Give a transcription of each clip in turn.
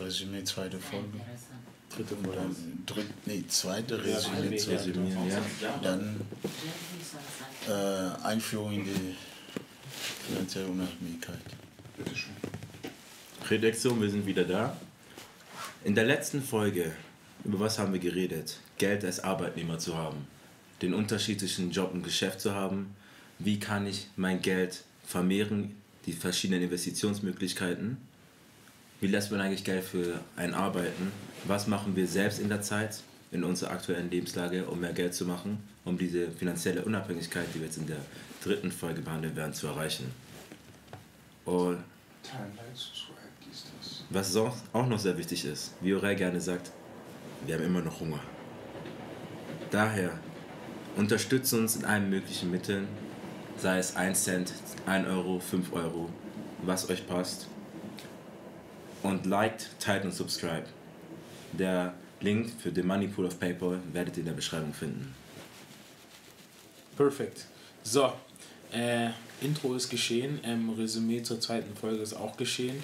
Resümee, zweite Folge. Dritte Folge. Dann, dritt, nee, zweite Resümee, zweite Resümee, ja. Dann äh, Einführung in die finanzielle Unabhängigkeit. Bitteschön. Redaktion, wir sind wieder da. In der letzten Folge, über was haben wir geredet? Geld als Arbeitnehmer zu haben. Den Unterschied zwischen Job und Geschäft zu haben. Wie kann ich mein Geld vermehren? Die verschiedenen Investitionsmöglichkeiten. Wie lässt man eigentlich Geld für ein Arbeiten? Was machen wir selbst in der Zeit, in unserer aktuellen Lebenslage, um mehr Geld zu machen, um diese finanzielle Unabhängigkeit, die wir jetzt in der dritten Folge behandeln werden, zu erreichen? Und was auch noch sehr wichtig ist, wie Aurel gerne sagt, wir haben immer noch Hunger. Daher unterstütze uns in allen möglichen Mitteln, sei es 1 Cent, 1 Euro, 5 Euro, was euch passt. Und liked, teilt und subscribe. Der Link für den Money Pool of PayPal werdet ihr in der Beschreibung finden. Perfekt. So, äh, Intro ist geschehen, ähm, Resümee zur zweiten Folge ist auch geschehen.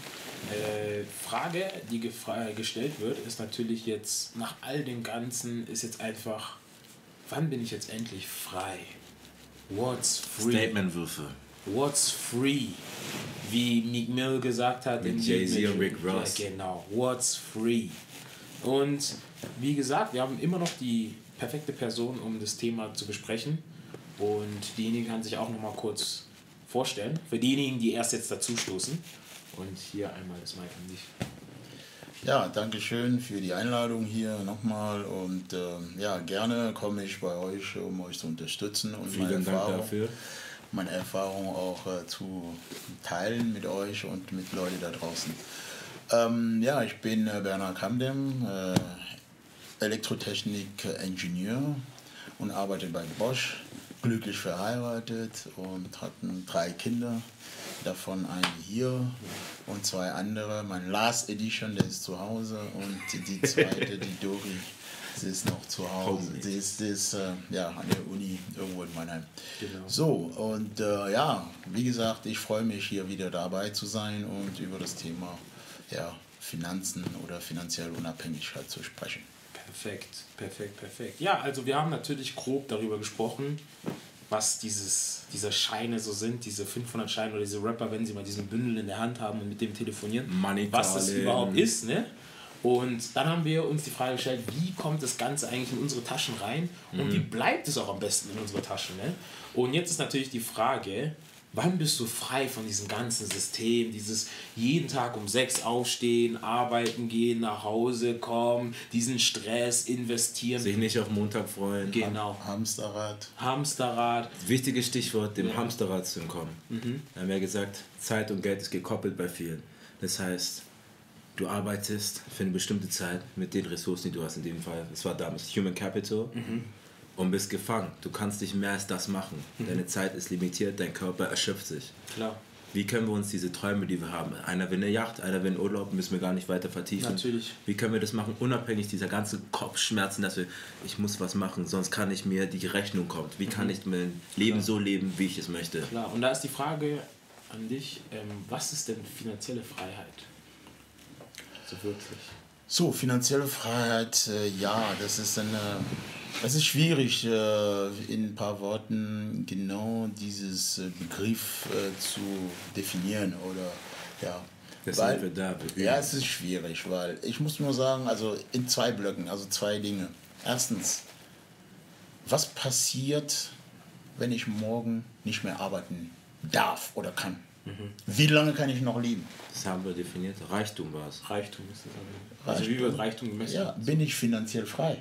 Äh, Frage, die gestellt wird, ist natürlich jetzt nach all dem Ganzen, ist jetzt einfach, wann bin ich jetzt endlich frei? What's free? Statementwürfe. What's free? Wie Meek Mill gesagt hat. Mit Jay-Z und Rick Ross. Ja, genau. What's free? Und wie gesagt, wir haben immer noch die perfekte Person, um das Thema zu besprechen. Und diejenige kann sich auch noch mal kurz vorstellen. Für diejenigen, die erst jetzt dazu stoßen. Und hier einmal das Mic an dich. Ja, danke schön für die Einladung hier nochmal und äh, ja, gerne komme ich bei euch, um euch zu unterstützen und Vielen meine Dank Erfahrung, dafür. Meine Erfahrung auch äh, zu teilen mit euch und mit Leuten da draußen. Ähm, ja, ich bin äh, Bernhard Kamdem, äh, Elektrotechnik-Ingenieur und arbeite bei Bosch glücklich verheiratet und hatten drei Kinder, davon eine hier und zwei andere. Mein Last Edition, der ist zu Hause und die zweite, die Dori, sie ist noch zu Hause. Sie ist, sie ist äh, ja, an der Uni irgendwo in Mannheim. Genau. So, und äh, ja, wie gesagt, ich freue mich hier wieder dabei zu sein und über das Thema ja, Finanzen oder finanzielle Unabhängigkeit zu sprechen. Perfekt, perfekt, perfekt. Ja, also wir haben natürlich grob darüber gesprochen, was dieses, diese Scheine so sind, diese 500 Scheine oder diese Rapper, wenn sie mal diesen Bündel in der Hand haben und mit dem telefonieren, Money was das überhaupt ist, ne? Und dann haben wir uns die Frage gestellt, wie kommt das Ganze eigentlich in unsere Taschen rein und wie bleibt es auch am besten in unsere Taschen, ne? Und jetzt ist natürlich die Frage, wann bist du frei von diesem ganzen System, dieses jeden Tag um sechs aufstehen, arbeiten gehen, nach Hause kommen, diesen Stress investieren. Sich nicht auf Montag freuen. Genau. Hamsterrad. Hamsterrad. Wichtiges Stichwort, dem Ja. Hamsterrad zu entkommen. Mhm. Wir haben ja gesagt, Zeit und Geld ist gekoppelt bei vielen. Das heißt, du arbeitest für eine bestimmte Zeit mit den Ressourcen, die du hast. In dem Fall, es war damals Human Capital. Mhm. Und bist gefangen. Du kannst nicht mehr als das machen. Mhm. Deine Zeit ist limitiert, dein Körper erschöpft sich. Klar. Wie können wir uns diese Träume, die wir haben, einer will eine Yacht, einer will einen Urlaub, müssen wir gar nicht weiter vertiefen. Natürlich. Wie können wir das machen, unabhängig dieser ganzen Kopfschmerzen, dass wir, ich muss was machen, sonst kann ich mir die Rechnung kommt. Wie kann ich mein Leben so leben, wie ich es möchte? Klar. Und da ist die Frage an dich, ähm, was ist denn finanzielle Freiheit? So wirklich. So, finanzielle Freiheit, äh, ja, das ist eine, es ist schwierig, äh, in ein paar Worten genau dieses äh, Begriff äh, zu definieren oder ja. Deshalb sind wir da. Wir ja, es ist schwierig, weil ich muss nur sagen, also in zwei Blöcken, also zwei Dinge. Erstens, was passiert, wenn ich morgen nicht mehr arbeiten darf oder kann? Wie lange kann ich noch leben? Das haben wir definiert. Reichtum war es. Reichtum ist das also. Also wie wird Reichtum gemessen? Ja, bin ich finanziell frei?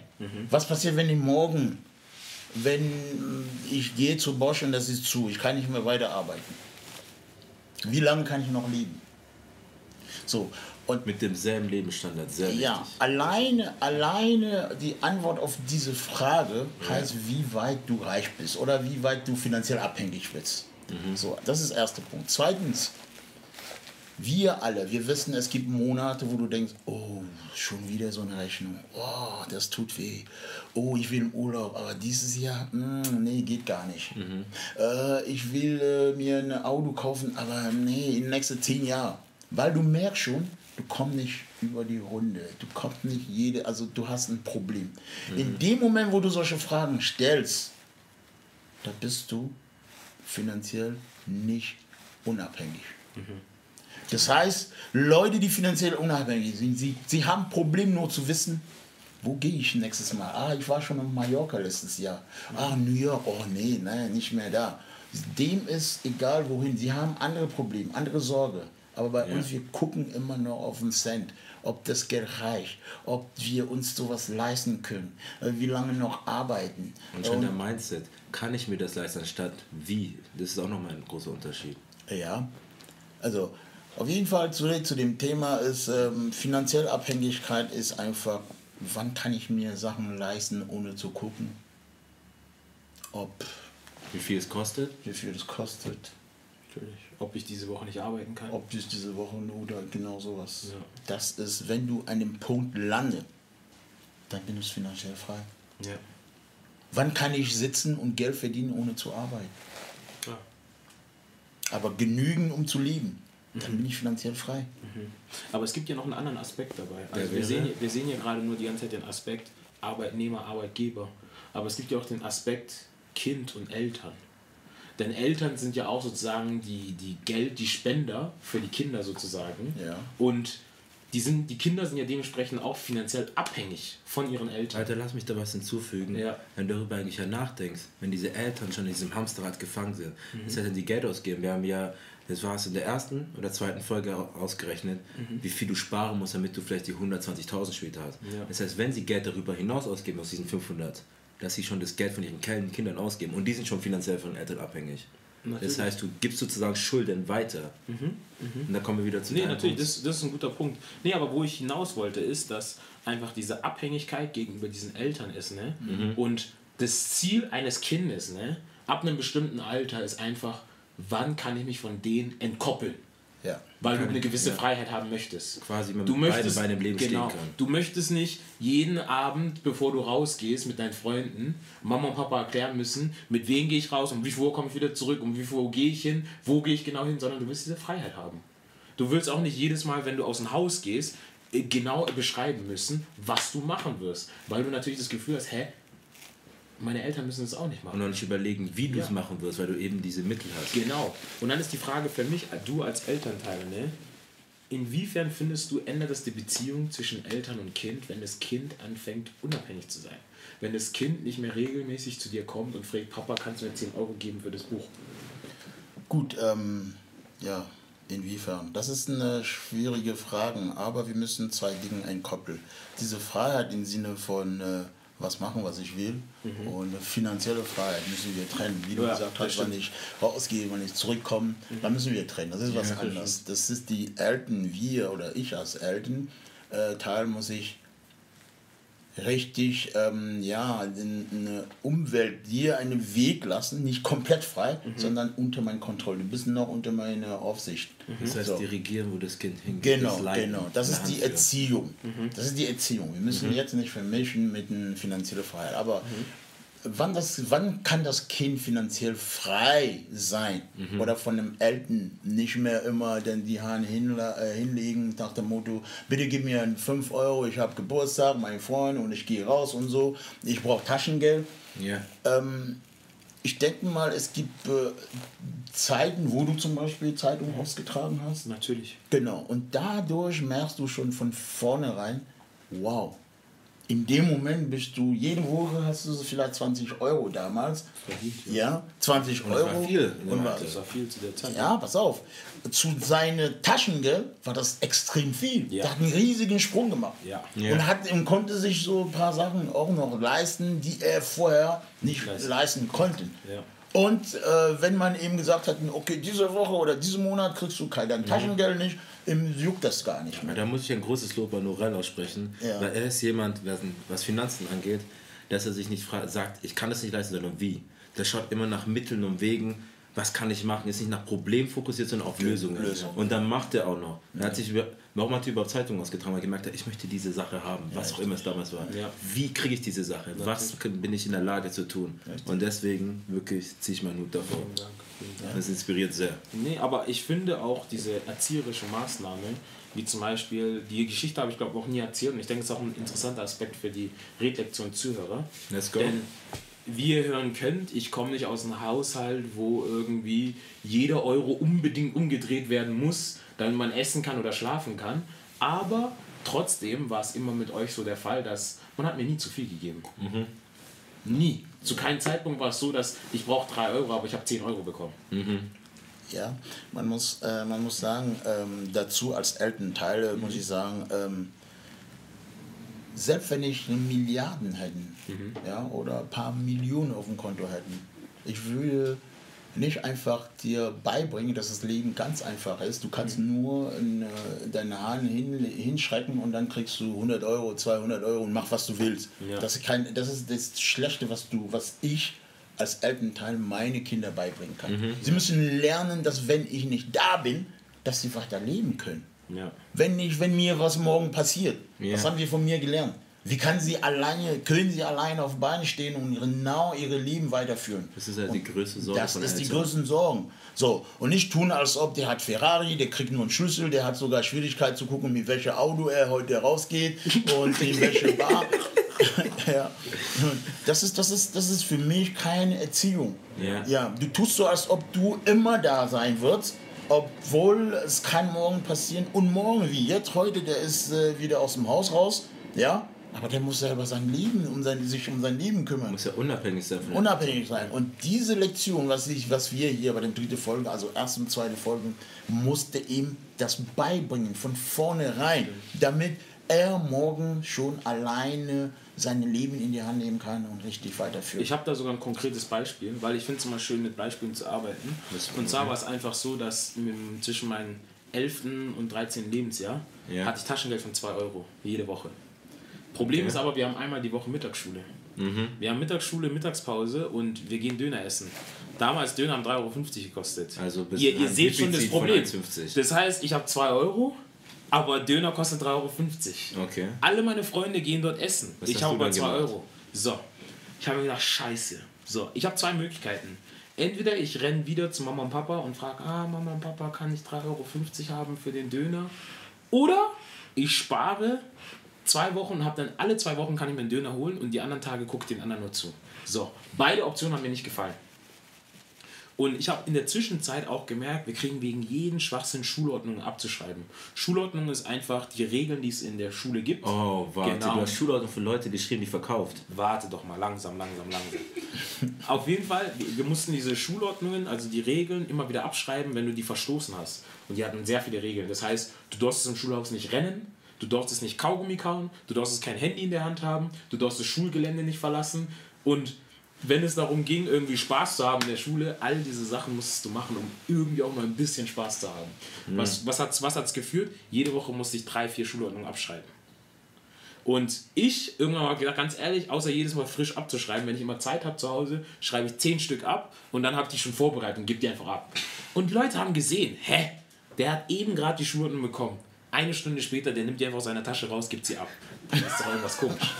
Was passiert, wenn ich morgen, wenn ich gehe zu Bosch und das ist zu, ich kann nicht mehr weiterarbeiten? Wie lange kann ich noch leben? So, und Mit demselben Lebensstandard, sehr wichtig. ja, alleine, alleine die Antwort auf diese Frage heißt, wie weit du reich bist oder wie weit du finanziell abhängig bist. So, das ist der erste Punkt. Zweitens, wir alle, wir wissen, es gibt Monate, wo du denkst, oh, schon wieder so eine Rechnung. Oh, das tut weh. Oh, ich will im Urlaub, aber dieses Jahr, mm, nee, geht gar nicht. Äh, ich will äh, mir ein Auto kaufen, aber nee, in den nächsten zehn Jahren. Weil du merkst schon, du kommst nicht über die Runde. Du kommst nicht jede, also du hast ein Problem. In dem Moment, wo du solche Fragen stellst, da bist du finanziell nicht unabhängig. Das heißt, Leute, die finanziell unabhängig sind, sie, sie haben ein Problem nur zu wissen, wo gehe ich nächstes Mal? Ah, ich war schon in Mallorca letztes Jahr. Ah, New York, oh nee, nein, nicht mehr da. Dem ist egal wohin. Sie haben andere Probleme, andere Sorge. Aber bei uns, wir gucken immer nur auf den Cent, ob das Geld reicht, ob wir uns sowas leisten können, äh, wie lange noch arbeiten. Und schon der Mindset, kann ich mir das leisten, anstatt wie? Das ist auch nochmal ein großer Unterschied. Ja, also auf jeden Fall zurück zu dem Thema ist, ähm, finanzielle Abhängigkeit ist einfach, wann kann ich mir Sachen leisten, ohne zu gucken, ob, Wie viel es kostet? wie viel das kostet, Natürlich. Ob ich diese Woche nicht arbeiten kann. ob das diese Woche oder genau sowas. Ja. Das ist, wenn du an dem Punkt lande, dann bin ich finanziell frei. Ja. Wann kann ich sitzen und Geld verdienen, ohne zu arbeiten? Klar. Aber genügen, um zu leben. Dann bin ich finanziell frei. Aber es gibt ja noch einen anderen Aspekt dabei. Also wir, sehen, wir sehen ja gerade nur die ganze Zeit den Aspekt Arbeitnehmer, Arbeitgeber. Aber es gibt ja auch den Aspekt Kind und Eltern. Denn Eltern sind ja auch sozusagen die, die Geld, die Spender für die Kinder sozusagen. Ja. Und die, sind, die Kinder sind ja dementsprechend auch finanziell abhängig von ihren Eltern. Alter, lass mich da was hinzufügen. Ja. Wenn du darüber eigentlich ja nachdenkst, wenn diese Eltern schon in diesem Hamsterrad gefangen sind, Mhm. das heißt, wenn die Geld ausgeben, wir haben ja, das war es in der ersten oder zweiten Folge au- ausgerechnet, wie viel du sparen musst, damit du vielleicht die 120.000 später hast. Mhm. Ja. Das heißt, wenn sie Geld darüber hinaus ausgeben, aus diesen 500, dass sie schon das Geld von ihren kleinen Kindern ausgeben und die sind schon finanziell von Eltern abhängig. Natürlich. Mhm, Das heißt, du gibst sozusagen Schulden weiter. Und da kommen wir wieder zu Nee, natürlich, das, das ist ein guter Punkt. Nee, aber wo ich hinaus wollte, ist, dass einfach diese Abhängigkeit gegenüber diesen Eltern ist, ne? Und das Ziel eines Kindes, ne? Ab einem bestimmten Alter ist einfach, wann kann ich mich von denen entkoppeln? Ja. Weil du eine gewisse ja. Freiheit haben möchtest. Quasi mit du möchtest, Beinen im Leben genau, stehen können. Du möchtest nicht jeden Abend, bevor du rausgehst mit deinen Freunden, Mama und Papa erklären müssen, mit wem gehe ich raus, um wie viel Uhr komme ich wieder zurück, um wie viel Uhr gehe ich hin, wo gehe ich genau hin, sondern du willst diese Freiheit haben. Du willst auch nicht jedes Mal, wenn du aus dem Haus gehst, äh, genau beschreiben müssen, was du machen wirst. Weil du natürlich das Gefühl hast, hä, meine Eltern müssen das auch nicht machen. Und noch nicht überlegen, wie du es Ja. machen wirst, weil du eben diese Mittel hast. Genau. Und dann ist die Frage für mich, du als Elternteil, ne? Inwiefern findest du, ändert das die Beziehung zwischen Eltern und Kind, wenn das Kind anfängt, unabhängig zu sein? Wenn das Kind nicht mehr regelmäßig zu dir kommt und fragt, Papa, kannst du mir 10 Euro geben für das Buch? Gut, ähm, ja, inwiefern? Das ist eine schwierige Frage, aber wir müssen zwei Dinge entkoppeln. Diese Freiheit im Sinne von äh, was machen, was ich will und eine finanzielle Freiheit müssen wir trennen. Wie du Ja, gesagt hast, wenn ich rausgehe, wenn ich zurückkomme, dann müssen wir trennen. Das ist was Ja, anderes. Das ist die Eltern, wir oder ich als Eltern, äh, Teil muss ich richtig ähm, ja, in, eine Umwelt dir einen Weg lassen, nicht komplett frei, sondern unter meiner Kontrolle. Du bist noch unter meiner Aufsicht. Das heißt, So. dirigieren, wo das Kind hingeht. Genau, das genau. Das ist die. Erziehung. Das ist die Erziehung. Wir müssen jetzt nicht vermischen mit einer finanziellen Freiheit. Aber wann, das, wann kann das Kind finanziell frei sein? Oder von dem Eltern nicht mehr immer denn die Hand äh, hinlegen nach dem Motto, bitte gib mir 5 Euro, ich habe Geburtstag, mein Freund und ich gehe raus und so. Ich brauche Taschengeld. Ja. Ähm, ich denke mal, es gibt äh, Zeiten, wo du zum Beispiel Zeitung ausgetragen hast. Natürlich. Genau, und dadurch merkst du schon von vornherein, wow, in dem Moment bist du, jede Woche hast du so vielleicht 20 Euro damals. Verdient, Ja, 20 das Euro. war viel Und war. Das war viel zu der Zeit. ja, pass auf. Zu seinem Taschengeld war das extrem viel. Ja. Der hat einen riesigen Sprung gemacht. Ja. Ja. Und, hat, und konnte sich so ein paar Sachen auch noch leisten, die er vorher nicht Leisten. leisten konnte. Ja. Und äh, wenn man eben gesagt hat, okay, diese Woche oder diesen Monat kriegst du kein dein Taschengeld nicht, ihm juckt das gar nicht Ja, mehr. Da muss ich ein großes Lob an Norell aussprechen, Ja. weil er ist jemand, was- Finanzen angeht, dass er sich nicht sagt, ich kann das nicht leisten, sondern wie. Der schaut immer nach Mitteln und Wegen, was kann ich machen, ist nicht nach Problem fokussiert, sondern auf Lösungen. Lösung. Und dann macht er auch noch. Er hat sich über, nochmal über Zeitung ausgetragen, weil er gemerkt hat, ich möchte diese Sache haben, was auch immer es damals war. Ja. Wie kriege ich diese Sache? Was bin ich in der Lage zu tun? Und deswegen wirklich ziehe ich meinen Hut davor. Vielen Dank. Das inspiriert sehr. Nee, aber ich finde auch diese erzieherische Maßnahme, wie zum Beispiel, die Geschichte habe ich glaube auch nie erzählt und ich denke, es ist auch ein interessanter Aspekt für die Redlektion-Zuhörer. Let's go. Denn wie ihr hören könnt, ich komme nicht aus einem Haushalt, wo irgendwie jeder Euro unbedingt umgedreht werden muss, damit man essen kann oder schlafen kann. Aber trotzdem war es immer mit euch so der Fall, dass man hat mir nie zu viel gegeben. Nie. Zu keinem Zeitpunkt war es so, dass ich brauche 3 Euro, aber ich habe 10 Euro bekommen. Ja, man muss, äh, man muss sagen, ähm, dazu als Elternteil äh, muss ich sagen, ähm, selbst wenn ich eine Milliarden hätten ja, oder ein paar Millionen auf dem Konto hätten, ich würde nicht einfach dir beibringen, dass das Leben ganz einfach ist. Du kannst nur in, äh, deine Haaren hin, hinschrecken und dann kriegst du 100 Euro, 200 Euro und mach, was du willst. Ja. Das, ist kein, das ist das Schlechte, was, du, was ich als Elternteil meine Kinder beibringen kann. Sie müssen lernen, dass wenn ich nicht da bin, dass sie weiter leben können. Ja. Wenn nicht, wenn mir was morgen passiert. Ja. Was haben wir von mir gelernt? Wie kann sie alleine, können sie alleine auf Beine stehen und genau ihre Leben weiterführen? Das ist ja die größte Sorge Das ist die größten Sorgen. So, und nicht tun, als ob der hat Ferrari, der kriegt nur einen Schlüssel, der hat sogar Schwierigkeit zu gucken, mit welchem Auto er heute rausgeht und in welche Bar. ja. Das ist, das, ist, das ist für mich keine Erziehung. Ja. Ja, du tust so, als ob du immer da sein wirst, obwohl es kann morgen passieren. Und morgen, wie jetzt, heute, der ist äh, wieder aus dem Haus raus. Ja, aber der muss selber sein Leben, um sein, sich um sein Leben kümmern Muss ja unabhängig sein von unabhängig sein. Und diese Lektion, was, ich, was wir hier bei den dritten Folgen, also erste und zweite Folgen, musste ihm das beibringen von vornherein, damit er morgen schon alleine sein Leben in die Hand nehmen kann und richtig weiterführt. Ich habe da sogar ein konkretes Beispiel, weil ich finde es immer schön, mit Beispielen zu arbeiten. Und zwar war es einfach so, dass zwischen meinem 11. und 13. Lebensjahr Ja. hatte ich Taschengeld von 2 Euro jede Woche. Problem Okay. ist aber, wir haben einmal die Woche Mittagsschule. Wir haben Mittagsschule, Mittagspause und wir gehen Döner essen. Damals Döner haben 3,50 Euro gekostet. Also ihr, ihr seht schon das Problem. 1,50. Das heißt, ich habe 2 Euro, aber Döner kostet 3,50 Euro. Okay. Alle meine Freunde gehen dort essen. Was ich habe aber dann 2 gemacht? Euro. So, ich habe mir gedacht, scheiße. So, ich habe zwei Möglichkeiten. Entweder ich renne wieder zu Mama und Papa und frage, ah, Mama und Papa, kann ich 3,50 Euro haben für den Döner? Oder ich spare zwei Wochen und habe dann alle zwei Wochen kann ich mir einen Döner holen und die anderen Tage gucke ich den anderen nur zu. So, beide Optionen haben mir nicht gefallen. Und ich habe in der Zwischenzeit auch gemerkt, wir kriegen wegen jeden Schwachsinn Schulordnungen abzuschreiben. Schulordnung ist einfach die Regeln, die es in der Schule gibt. Oh, warte, Genau. du hast Schulordnung für Leute geschrieben, die verkauft. Warte doch mal, langsam, langsam, langsam. Auf jeden Fall, wir, wir mussten diese Schulordnungen, also die Regeln, immer wieder abschreiben, wenn du die verstoßen hast. Und die hatten sehr viele Regeln. Das heißt, du durftest im Schulhaus nicht rennen, du durftest nicht Kaugummi kauen, du durftest kein Handy in der Hand haben, du durftest das Schulgelände nicht verlassen. Und wenn es darum ging, irgendwie Spaß zu haben in der Schule, all diese Sachen musstest du machen, um irgendwie auch mal ein bisschen Spaß zu haben. Was, was hat es was hat's geführt? Jede Woche musste ich drei, vier Schulordnungen abschreiben. Und ich irgendwann mal gedacht, ganz ehrlich, außer jedes Mal frisch abzuschreiben, wenn ich immer Zeit habe zu Hause, schreibe ich zehn Stück ab und dann habe ich die schon vorbereitet und gebe die einfach ab. Und die Leute haben gesehen, hä, der hat eben gerade die Schulnoten bekommen. Eine Stunde später, der nimmt die einfach aus seiner Tasche raus, gibt sie ab. Das ist doch irgendwas komisch.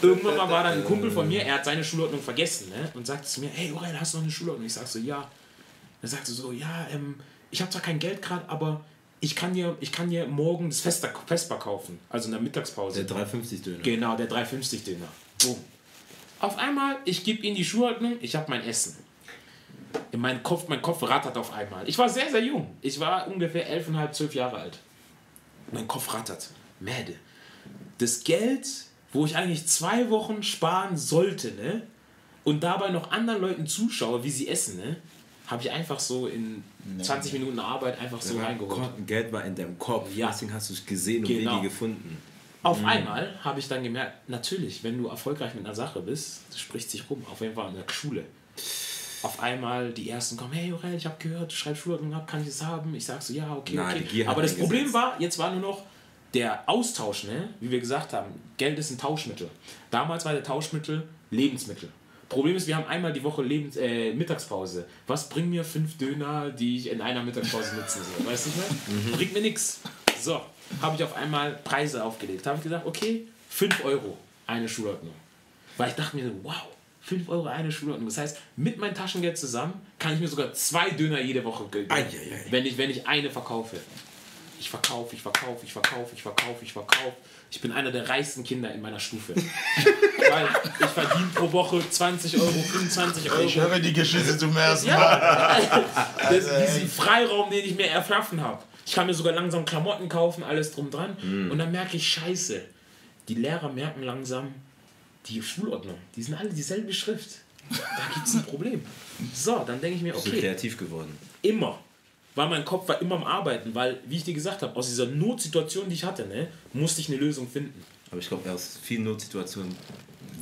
Irgendwann mal war dann ein Kumpel von mir, er hat seine Schulordnung vergessen ne? und sagte zu mir, hey Aurel, hast du noch eine Schulordnung? Ich sag so, ja. Er sagte so, ja, ähm, ich habe zwar kein Geld gerade, aber ich kann dir, ich kann dir morgen das Fester, Vesper kaufen, also in der Mittagspause. Der 3,50 Döner. Genau, der 3,50 Döner. Boom. Auf einmal, ich gebe ihm die Schuhordnung, ich habe mein Essen. In meinem Kopf, mein Kopf rattert auf einmal. Ich war sehr, sehr jung. Ich war ungefähr 11,5, 12 Jahre alt. Mein Kopf rattert. Mäde. Das Geld, wo ich eigentlich zwei Wochen sparen sollte, ne? Und dabei noch anderen Leuten zuschaue, wie sie essen, ne? Habe ich einfach so in 20 Minuten Arbeit einfach so reingeholt. Kopf- Geld war in deinem Kopf, Ja. deswegen hast du es gesehen und Genau. Wege gefunden. Auf einmal habe ich dann gemerkt, natürlich, wenn du erfolgreich mit einer Sache bist, spricht sich rum, auf jeden Fall in der Schule. Auf einmal die ersten kommen, hey Jorel, ich habe gehört, du schreibst Schulordnung ab, kann ich es haben? Ich sag so, ja, okay, die okay. Aber das. Problem war, jetzt war nur noch der Austausch, ne? wie wir gesagt haben, Geld ist ein Tauschmittel. Damals war der Tauschmittel Lebensmittel. Problem ist, wir haben einmal die Woche Lebens äh, Mittagspause. Was bringen mir fünf Döner, die ich in einer Mittagspause nutzen soll? Weißt du, ich meine? Bringt mir nichts. So, habe ich auf einmal Preise aufgelegt. Habe ich gesagt, okay, 5 Euro eine Schulordnung. Weil ich dachte mir, wow, 5 Euro eine Schulordnung. Das heißt, mit meinem Taschengeld zusammen kann ich mir sogar zwei Döner jede Woche gönnen, wenn ich, wenn ich eine verkaufe. Ich verkaufe, ich verkaufe, ich verkaufe, ich verkaufe, ich verkaufe. Ich bin einer der reichsten Kinder in meiner Stufe. Weil ich verdiene pro Woche 20 Euro, 25 Euro. Ich höre die Geschichte zum ersten Mal. Ja, das, diesen Freiraum, den ich mir erschaffen habe. Ich kann mir sogar langsam Klamotten kaufen, alles drum dran. Und dann merke ich, scheiße, die Lehrer merken langsam, die Schulordnung, die sind alle dieselbe Schrift. Da gibt es ein Problem. So, dann denke ich mir, Bist du okay, kreativ geworden? immer. Weil mein Kopf war immer am Arbeiten, weil, wie ich dir gesagt habe, aus dieser Notsituation, die ich hatte, ne, musste ich eine Lösung finden. Aber ich glaube, aus vielen Notsituationen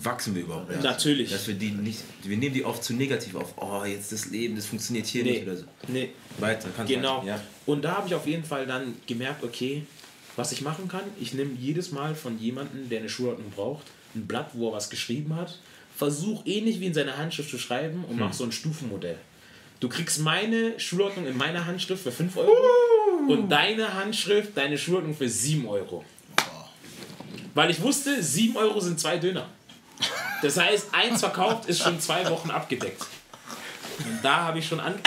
wachsen wir überhaupt erst. Natürlich. Dass wir die nicht, wir nehmen die oft zu negativ auf. Oh, jetzt das Leben, das funktioniert hier nicht oder so. nee. Weiter, kannst Genau. weiter. Ja. Und da habe ich auf jeden Fall dann gemerkt, okay, was ich machen kann, ich nehme jedes Mal von jemandem, der eine Schulordnung braucht, ein Blatt, wo er was geschrieben hat, versuche ähnlich wie in seiner Handschrift zu schreiben und mache so ein Stufenmodell. Du kriegst meine Schulordnung in meiner Handschrift für 5 Euro und deine Handschrift, deine Schulordnung für 7 Euro. Weil ich wusste, 7 Euro sind zwei Döner. Das heißt, eins verkauft ist schon zwei Wochen abgedeckt. Und da habe ich schon an.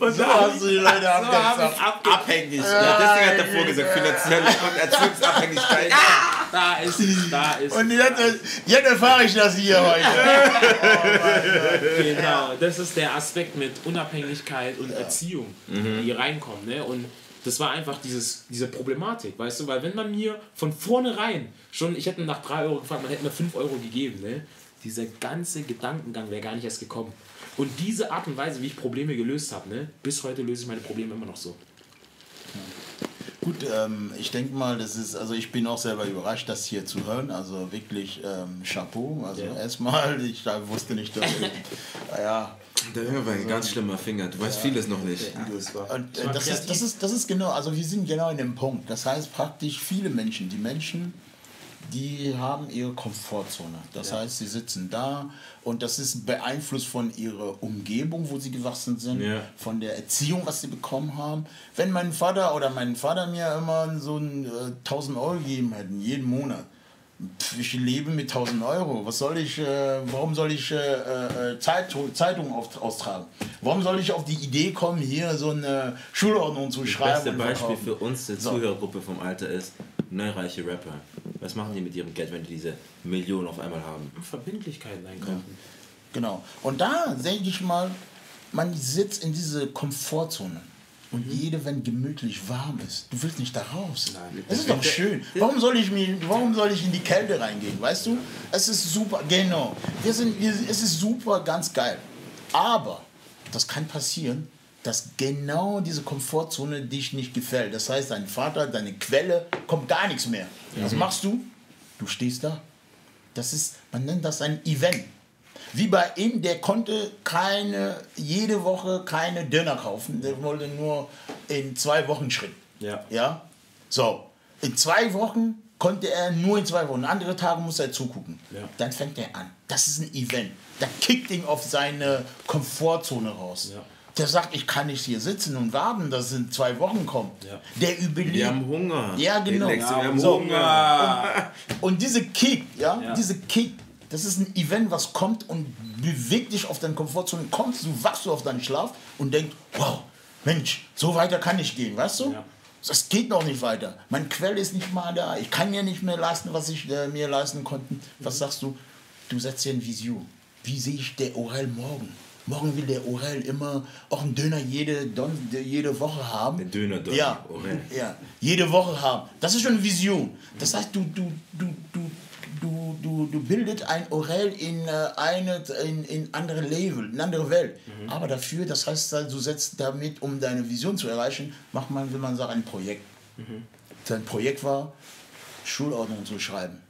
Und so hast du die Leute So habe abgezapft. ich abge Abhängig. Ja, deswegen hat er vorgesagt, finanzielle und Erziehungsabhängigkeit. Da ist, da ist. Und jetzt, jetzt erfahre ich das hier heute. Genau, das ist der Aspekt mit Unabhängigkeit und Erziehung, Mhm. die reinkommen. Ne? Und das war einfach dieses, diese Problematik, weißt du, weil wenn man mir von vornherein schon, ich hätte nach 3 Euro gefragt, man hätte mir 5 Euro gegeben, ne? dieser ganze Gedankengang wäre gar nicht erst gekommen. Und diese Art und Weise, wie ich Probleme gelöst habe, ne? bis heute löse ich meine Probleme immer noch so. Gut, ähm, ich denke mal, das ist, also ich bin auch selber überrascht, das hier zu hören. Also wirklich ähm, Chapeau. Also Ja. erstmal, ich da wusste nicht, dass. ja, Der Junge war ein ganz schlimmer Finger. Du weißt vieles noch nicht. Und äh, das, ist, das, ist, das ist genau, also wir sind genau in dem Punkt. Das heißt praktisch viele Menschen, die Menschen, die haben ihre Komfortzone. Das heißt, sie sitzen da und das ist beeinflusst von ihrer Umgebung, wo sie gewachsen sind, Ja. von der Erziehung, was sie bekommen haben. Wenn mein Vater oder mein Vater mir immer so ein äh, 1000 Euro gegeben hätten, jeden Monat, Pff, ich lebe mit 1000 Euro. Was soll ich, äh, warum soll ich äh, äh, Zeitung, Zeitung auf, austragen? Warum soll ich auf die Idee kommen, hier so eine Schulordnung zu Das schreiben? beste und Beispiel für uns, der So. Zuhörergruppe vom Alter, ist neureiche Rapper. Was machen die mit ihrem Geld, wenn die diese Millionen auf einmal haben? Verbindlichkeiten einkaufen. Genau. Und da denke ich mal, man sitzt in diese Komfortzone. Und jede, wenn gemütlich warm ist, du willst nicht da raus. Nein. Es ist doch schön. Warum soll ich mir, warum soll ich in die Kälte reingehen? Weißt du? Es ist super, genau. Wir sind, wir, es ist super, ganz geil. Aber das kann passieren, dass genau diese Komfortzone dich nicht gefällt. Das heißt, dein Vater, deine Quelle, kommt gar nichts mehr. Was machst du? Du stehst da. Das ist, man nennt das ein Event. Wie bei ihm, der konnte keine, jede Woche keine Döner kaufen. Der wollte nur in zwei Wochen Schritt. Ja. Ja? So. In zwei Wochen konnte er nur in zwei Wochen. Andere Tage muss er zugucken. Ja. Dann fängt er an. Das ist ein Event. Da kickt ihn auf seine Komfortzone raus. Ja. Der sagt, ich kann nicht hier sitzen und warten, dass es in zwei Wochen kommt. Ja. Der überlebt. Wir haben Hunger. Ja, genau. Wir haben So. Hunger. Und diese Kick, ja, Ja. diese Kick, das ist ein Event, was kommt und bewegt dich auf deine Komfortzone. Kommst du, wachst du auf deinen Schlaf und denkst, wow, Mensch, so weiter kann ich gehen, weißt du? Ja. Das geht noch nicht weiter. Mein Quell ist nicht mal da. Ich kann mir nicht mehr leisten, was ich äh, mir leisten konnte. Was sagst du? Du setzt dir eine Vision. Wie sehe ich der Orel morgen? Morgen will der Orel immer auch einen Döner jede, Don jede Woche haben. Den Döner-Donny, Ja, Orel. ja, jede Woche haben. Das ist schon eine Vision. Das heißt, du, du, du, du, du, du, du bildet ein Orel in äh, eine in, in andere Level, in andere Welt. Aber dafür, das heißt, du setzt damit, um deine Vision zu erreichen, macht man, will man sagen, ein Projekt. Sein Projekt war, Schulordnung zu schreiben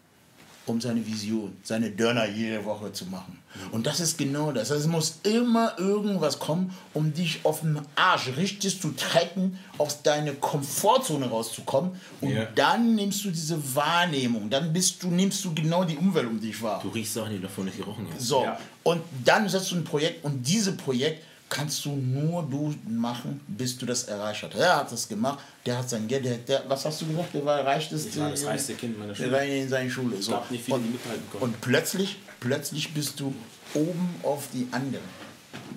um seine Vision, seine Dörner jede Woche zu machen. Und das ist genau das. Also es muss immer irgendwas kommen, um dich auf den Arsch richtig zu trecken, aus deiner Komfortzone rauszukommen. Und Ja. dann nimmst du diese Wahrnehmung, dann bist du, nimmst du genau die Umwelt um dich wahr. Du riechst Sachen, die du davor nicht gerochen hast. So, Ja. und dann setzt du ein Projekt und dieses Projekt kannst du nur du machen, bis du das erreicht hast. Er hat das gemacht, der hat sein Geld, der, der, was hast du gesagt, der war Ich war das reichste Kind meiner der Schule. war in seiner Schule. So. nicht viele, und, die mithalten und plötzlich, plötzlich bist du oben auf die anderen.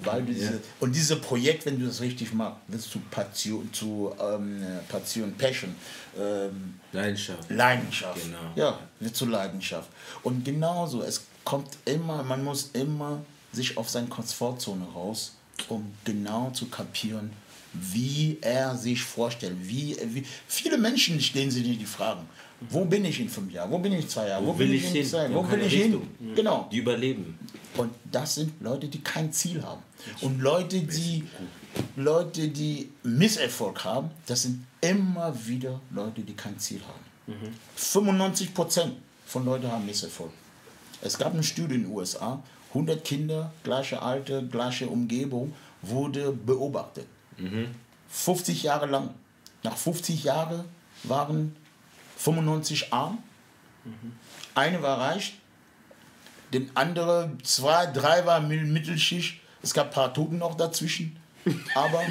Weil diese, Und dieses Projekt, wenn du das richtig machst, wirst du Passion, zu ähm, Passion, Passion, ähm, Leidenschaft. Leidenschaft. Genau. Ja, wird zur Leidenschaft. Und genauso, es kommt immer, man muss immer sich auf seine Komfortzone raus, um genau zu kapieren, wie er sich vorstellt. Wie, wie viele Menschen stellen sich die Fragen. Wo bin ich in fünf Jahren? Wo bin ich in zwei Jahren? Wo, will bin ich in hin? zwei Wo will ich hin? Genau. Die überleben. Und das sind Leute, die kein Ziel haben. Und Leute, die, Leute, die Misserfolg haben, das sind immer wieder Leute, die kein Ziel haben. 95 Prozent von Leuten haben Misserfolg. Es gab eine Studie in den USA, 100 Kinder, gleiche Alter, gleiche Umgebung, wurde beobachtet. 50 Jahre lang. Nach 50 Jahren waren 95 arm, eine war reich, den andere, zwei, drei war Mittelschicht. Es gab ein paar Toten noch dazwischen. Aber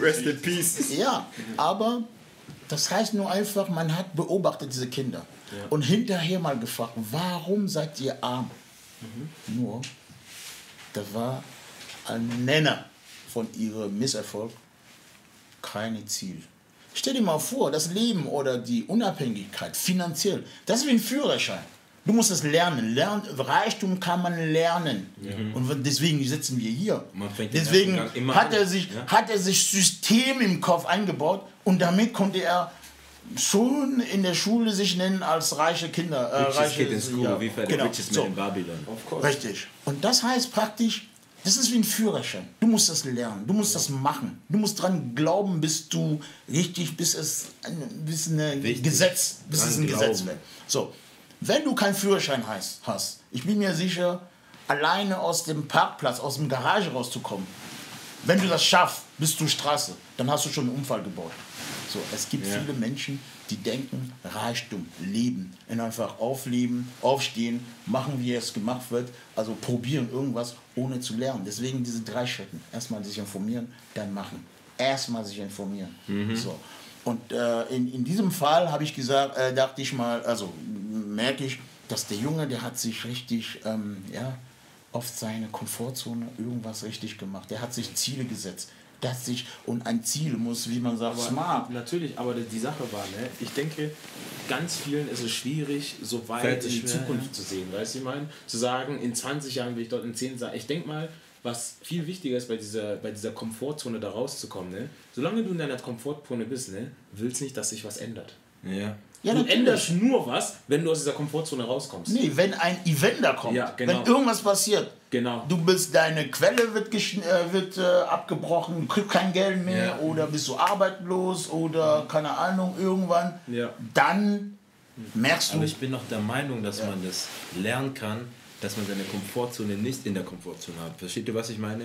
Rest in peace. ja, aber das heißt nur einfach, man hat beobachtet diese Kinder. Und hinterher mal gefragt, warum seid ihr arm? Nur, das war ein Nenner von ihrem Misserfolg, keine Ziel. Stell dir mal vor, das Leben oder die Unabhängigkeit finanziell, das ist wie ein Führerschein. Du musst es lernen. Lern, Reichtum kann man lernen. Und deswegen sitzen wir hier. Man fängt den Deswegen hat er, sich, ja? hat er sich System im Kopf eingebaut und damit konnte er schon in der Schule sich nennen als reiche Kinder. Äh, reiche, Kid in School, ja, wie genau. Richest So. Man in Babylon. Richtig. Und das heißt praktisch, das ist wie ein Führerschein. Du musst das lernen, du musst das machen. Du musst dran glauben, bis du richtig, bis es ein, bis Wichtig. Gesetz, bis Dran es ein Gesetz glauben. wird. So, wenn du keinen Führerschein hast, ich bin mir sicher, alleine aus dem Parkplatz, aus dem Garage rauszukommen, wenn du das schaffst, bis zur Straße, dann hast du schon einen Unfall gebaut. So, es gibt Ja. viele Menschen, die denken, Reichtum, Leben, und einfach aufleben, aufstehen, machen, wie es gemacht wird, also probieren irgendwas, ohne zu lernen. Deswegen diese drei Schritte. Erstmal sich informieren, dann machen. Erstmal sich informieren. So. Und äh, in, in diesem Fall habe ich gesagt, äh, dachte ich mal, also merke ich, dass der Junge, der hat sich richtig, ähm, ja, auf seine Komfortzone irgendwas richtig gemacht. Der hat sich Ziele gesetzt. Sich, und ein Ziel muss, wie man sagt, smart. Natürlich, aber die Sache war, ne, ich denke, ganz vielen ist es schwierig, so weit Fällt in die Zukunft zu sehen. Weißt du, ich meine, zu sagen, in 20 Jahren will ich dort in 10 Jahren. Ich denke mal, was viel wichtiger ist, bei dieser, bei dieser Komfortzone da rauszukommen, ne, solange du in deiner Komfortzone bist, ne, willst nicht, dass sich was ändert. Ja. Ja, du natürlich. änderst nur was, wenn du aus dieser Komfortzone rauskommst. Nee, wenn ein Event da kommt, Ja, genau. wenn irgendwas passiert, Genau. du bist, deine Quelle wird, äh, wird äh, abgebrochen, du kriegst kein Geld mehr Ja. oder bist du arbeitslos oder keine Ahnung, irgendwann, Ja. dann merkst du, Aber ich bin noch der Meinung, dass man das lernen kann, dass man seine Komfortzone nicht in der Komfortzone hat. Versteht ihr, was ich meine?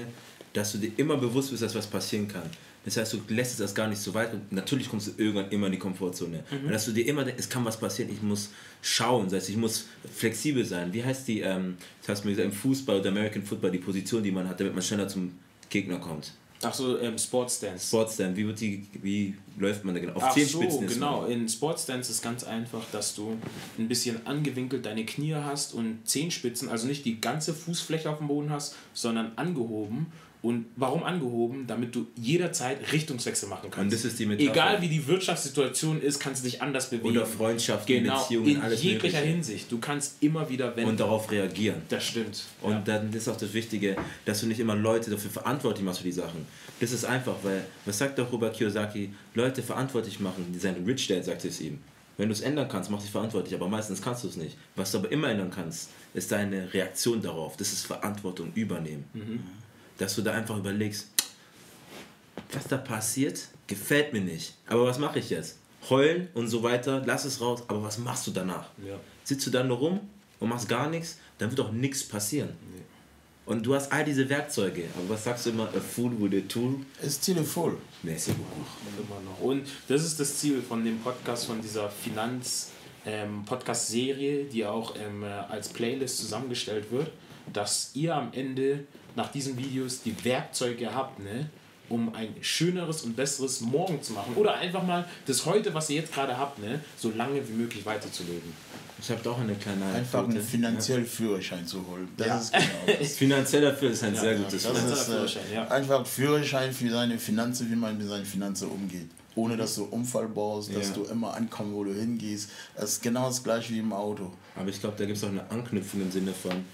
Dass du dir immer bewusst bist, dass was passieren kann. Das heißt, du lässt es das gar nicht so weit und natürlich kommst du irgendwann immer in die Komfortzone. Und dass du dir immer denkst, es kann was passieren, ich muss schauen, das heißt, ich muss flexibel sein. Wie heißt die, ähm, das hast du mir gesagt, im Fußball oder American Football, die Position, die man hat, damit man schneller zum Gegner kommt? Ach so, ähm, Sportstance. Sportstand, wie, wird die, wie läuft man da genau? Auf Ach so, genau. man. In Sportstance ist ganz einfach, dass du ein bisschen angewinkelt deine Knie hast und Zehenspitzen, also nicht die ganze Fußfläche auf dem Boden hast, sondern angehoben. Und warum angehoben? Damit du jederzeit Richtungswechsel machen kannst. Und das ist die Metapher. Egal wie die Wirtschaftssituation ist, kannst du dich anders bewegen. Oder Freundschaften, genau, Beziehungen, in alles jeglicher Mögliche. Hinsicht. Du kannst immer wieder wenden. Und darauf reagieren. das stimmt. Und ja. dann ist auch das Wichtige, dass du nicht immer Leute dafür verantwortlich machst für die Sachen. Das ist einfach, weil, was sagt doch Robert Kiyosaki? Leute verantwortlich machen, die sein Rich Dad sagt es ihm. Wenn du es ändern kannst, mach dich verantwortlich, aber meistens kannst du es nicht. Was du aber immer ändern kannst, ist deine Reaktion darauf. Das ist Verantwortung übernehmen. Dass du da einfach überlegst, was da passiert, gefällt mir nicht. Aber was mache ich jetzt? Heulen und so weiter, lass es raus, aber was machst du danach? Ja. Sitzt du dann nur rum und machst gar nichts, dann wird auch nichts passieren. Und du hast all diese Werkzeuge, aber was sagst du immer? A fool with a tool? ist Ziele voll. Mäßig. Immer noch. Und das ist das Ziel von dem Podcast, von dieser Finanz- ähm, Podcast-Serie, die auch ähm, äh, als Playlist zusammengestellt wird. Dass ihr am Ende nach diesen Videos die Werkzeuge habt, ne? um ein schöneres und besseres Morgen zu machen. Oder einfach mal das heute, was ihr jetzt gerade habt, ne? so lange wie möglich weiterzuleben. Ich habe doch eine kleine Einfach einen finanziellen Führerschein zu holen. Das Ja. ist genau das. Finanziell dafür ist ein sehr gutes Das ist Führerschein, äh, ja. einfach ein Führerschein für seine Finanzen, wie man mit seinen Finanzen umgeht. Ohne dass du Unfall baust, dass Ja. du immer ankommst, wo du hingehst. Das ist genau das gleiche wie im Auto. Aber ich glaube, da gibt es auch eine Anknüpfung im Sinne von,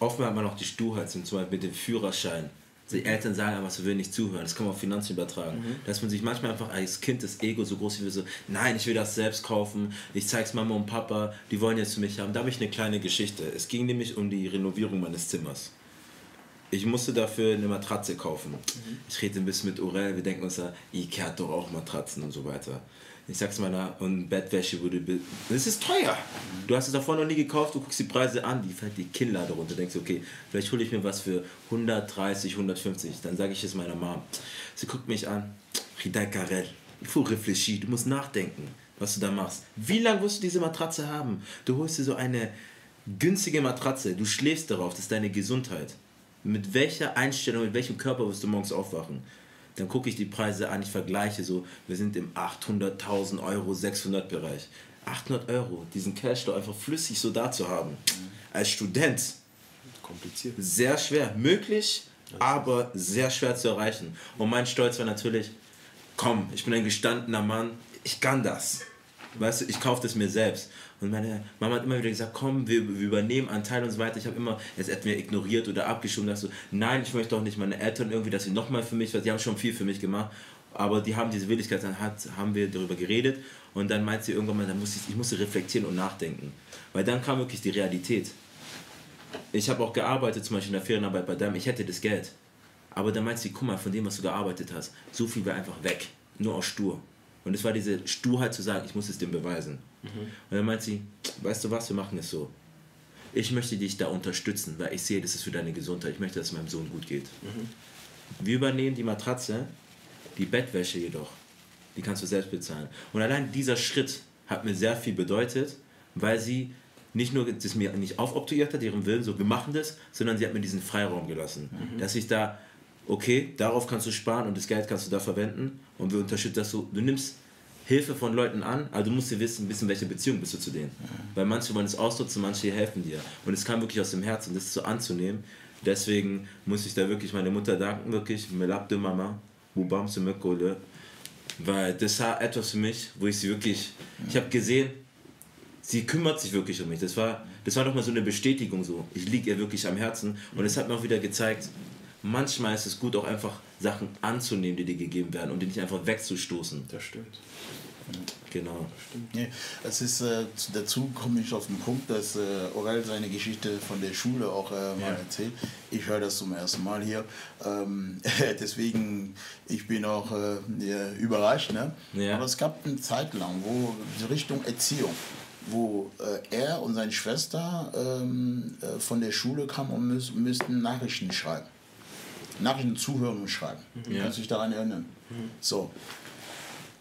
oftmals hat man auch die Sturheit, zum Beispiel mit dem Führerschein. Die Eltern sagen aber, sie will nicht zuhören. Das kann man auf Finanzen übertragen. Dass man sich manchmal einfach als Kind das Ego so groß wie so, nein, ich will das selbst kaufen, ich zeig's Mama und Papa, die wollen jetzt für mich haben. Da habe ich eine kleine Geschichte. Es ging nämlich um die Renovierung meines Zimmers. Ich musste dafür eine Matratze kaufen. Ich rede ein bisschen mit Orel, wir denken uns da, Ikea hat doch auch Matratzen und so weiter. Ich sag's mal, na, und Bettwäsche wurde. Das ist teuer. Du hast es davor noch nie gekauft, du guckst die Preise an, die fällt die Kinnlade runter. Denkst, okay, vielleicht hole ich mir was für 130, 150. Dann sage ich es meiner Mom. Sie guckt mich an, Ridai Karel, faut réfléchir, du musst nachdenken, was du da machst. Wie lange wirst du diese Matratze haben? Du holst dir so eine günstige Matratze, du schläfst darauf, das ist deine Gesundheit. Mit welcher Einstellung, mit welchem Körper wirst du morgens aufwachen? Dann gucke ich die Preise an, ich vergleiche so, wir sind im 800.000 Euro, 600 Bereich. 800 Euro, diesen Cashflow einfach flüssig so da zu haben. Als Student Kompliziert. sehr schwer. Möglich, aber sehr schwer zu erreichen. Und mein Stolz war natürlich, komm, ich bin ein gestandener Mann, ich kann das. Weißt du, ich kaufe das mir selbst. Und meine Mama hat immer wieder gesagt, komm, wir, wir übernehmen Anteil und so weiter. Ich habe immer jetzt entweder ignoriert oder abgeschoben. Dass so, nein, ich möchte auch nicht meine Eltern irgendwie, dass sie nochmal für mich, weil die haben schon viel für mich gemacht. Aber die haben diese Willigkeit, dann hat, haben wir darüber geredet. Und dann meint sie irgendwann mal, dann muss ich, ich musste reflektieren und nachdenken. Weil dann kam wirklich die Realität. Ich habe auch gearbeitet, zum Beispiel in der Ferienarbeit bei deinem, ich hätte das Geld. Aber dann meint sie, guck mal, von dem, was du gearbeitet hast, so viel wäre einfach weg. Nur aus Stur. Und es war diese Sturheit zu sagen, ich muss es dem beweisen. Und dann meint sie, weißt du was, wir machen es so. Ich möchte dich da unterstützen, weil ich sehe, das ist für deine Gesundheit. Ich möchte, dass es meinem Sohn gut geht. Wir übernehmen die Matratze, die Bettwäsche jedoch, die kannst du selbst bezahlen. Und allein dieser Schritt hat mir sehr viel bedeutet, weil sie nicht nur das mir nicht aufoktroyiert hat, ihrem Willen, so wir machen das, sondern sie hat mir diesen Freiraum gelassen. Dass ich da, okay, darauf kannst du sparen und das Geld kannst du da verwenden und wir unterstützen das so. Du nimmst Hilfe von Leuten an, aber du musst dir wissen, wissen welche Beziehung bist du zu denen. Weil manche wollen es ausnutzen, manche helfen dir. Und es kam wirklich aus dem Herzen, das so anzunehmen. Deswegen muss ich da wirklich meine Mutter danken, wirklich, Melab de Mama, Bubam Semekole, weil das war etwas für mich, wo ich sie wirklich, ich habe gesehen, sie kümmert sich wirklich um mich. Das war, das war nochmal so eine Bestätigung so. Ich liege ihr wirklich am Herzen und es hat mir auch wieder gezeigt, manchmal ist es gut auch einfach Sachen anzunehmen, die dir gegeben werden und die nicht einfach wegzustoßen. Das stimmt. Genau. Nee, es ist, äh, zu- dazu komme ich auf den Punkt, dass äh, Orel seine Geschichte von der Schule auch äh, mal Ja. erzählt. Ich höre das zum ersten Mal hier. Ähm, deswegen, ich bin auch äh, ja, überrascht. Ne? Ja. Aber es gab eine Zeit lang, wo die Richtung Erziehung, wo äh, er und seine Schwester ähm, äh, von der Schule kamen und müß, müssten Nachrichten schreiben. Nachrichten zuhören und schreiben. Ja. Kannst du dich daran erinnern? So,